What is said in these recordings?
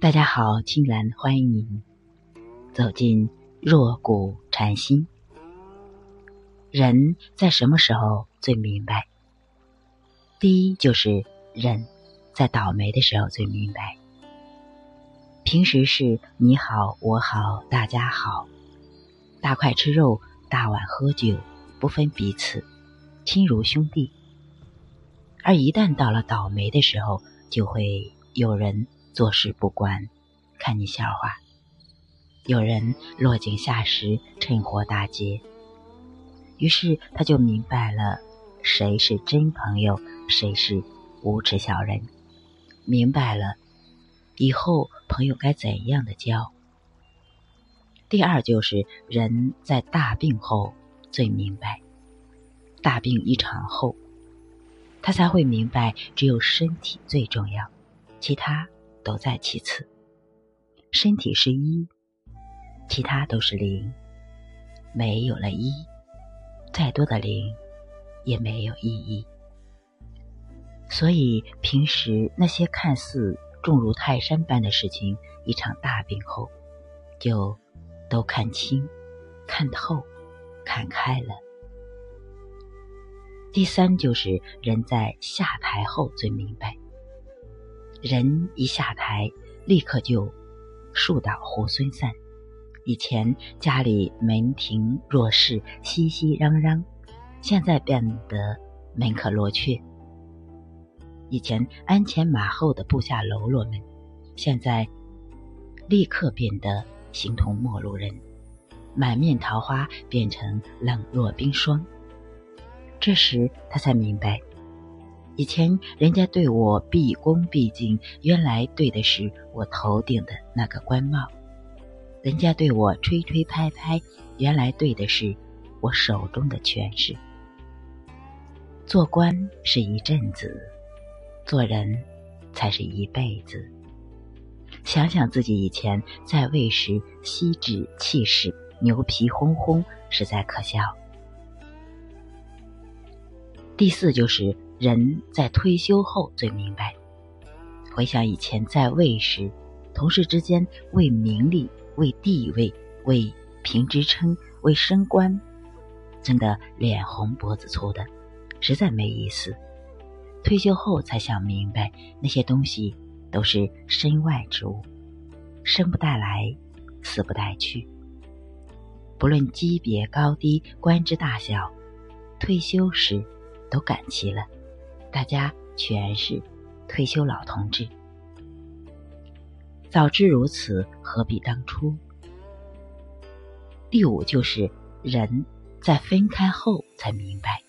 大家好，青兰欢迎您走进弱骨禅心。人在什么时候最明白？第一就是人在倒霉的时候最明白。平时是你好我好大家好，大块吃肉大碗喝酒，不分彼此，亲如兄弟。而一旦到了倒霉的时候，就会有人。坐视不管，看你笑话。有人落井下石，趁火打劫。于是他就明白了，谁是真朋友，谁是无耻小人。明白了，以后朋友该怎样的交。第二就是人在大病后最明白，大病一场后，他才会明白，只有身体最重要，其他。都在其次，身体是一，其他都是零。没有了一，再多的零也没有意义。所以平时那些看似重如泰山般的事情，一场大病后，就都看清、看透、看开了。第三就是人在下台后最明白。人一下台，立刻就树倒猢狲散。以前家里门庭若市，熙熙攘攘，现在变得门可罗雀。以前鞍前马后的部下喽啰们，现在立刻变得形同陌路人，满面桃花变成冷若冰霜。这时他才明白。以前人家对我毕恭毕敬，原来对的是我头顶的那个官帽；人家对我吹吹拍拍，原来对的是我手中的权势。做官是一阵子，做人才是一辈子。想想自己以前在位时，息指气使，牛皮哄哄，实在可笑。第四就是。人在退休后最明白。回想以前在位时，同事之间为名利、为地位、为评职称、为升官，争得脸红脖子粗的，实在没意思。退休后才想明白，那些东西都是身外之物，生不带来，死不带去。不论级别高低、官职大小，退休时都赶齐了。大家全是退休老同志，早知如此，何必当初？第五就是人在分开后才明白，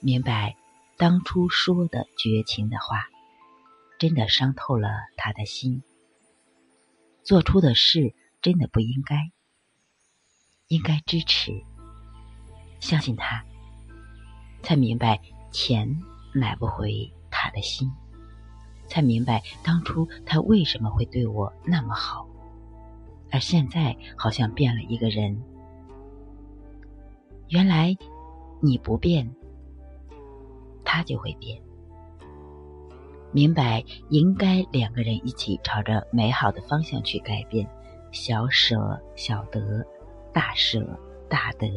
明白当初说的绝情的话，真的伤透了他的心。做出的事真的不应该，应该支持，相信他，才明白钱。买不回他的心，才明白当初他为什么会对我那么好，而现在好像变了一个人。原来你不变，他就会变。明白应该两个人一起朝着美好的方向去改变，小舍小得，大舍大得，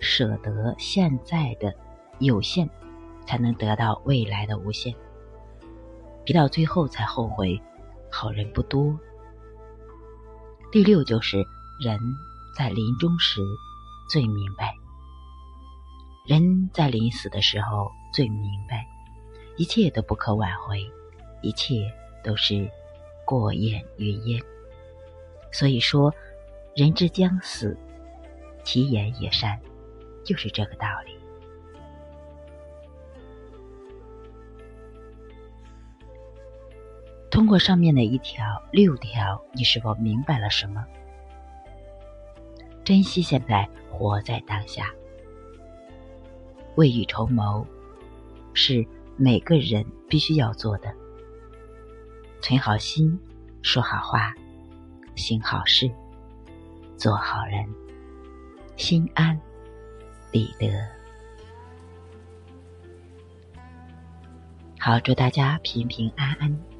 舍得现在的有限。才能得到未来的无限，别到最后才后悔，好人不多。第六就是人在临终时最明白，人在临死的时候最明白，一切都不可挽回，一切都是过眼云烟。所以说，人之将死，其言也善，就是这个道理。通过上面的一条、六条，你是否明白了什么？珍惜现在，活在当下，未雨绸缪，是每个人必须要做的。存好心，说好话，行好事，做好人，心安理得。好，祝大家平平安安。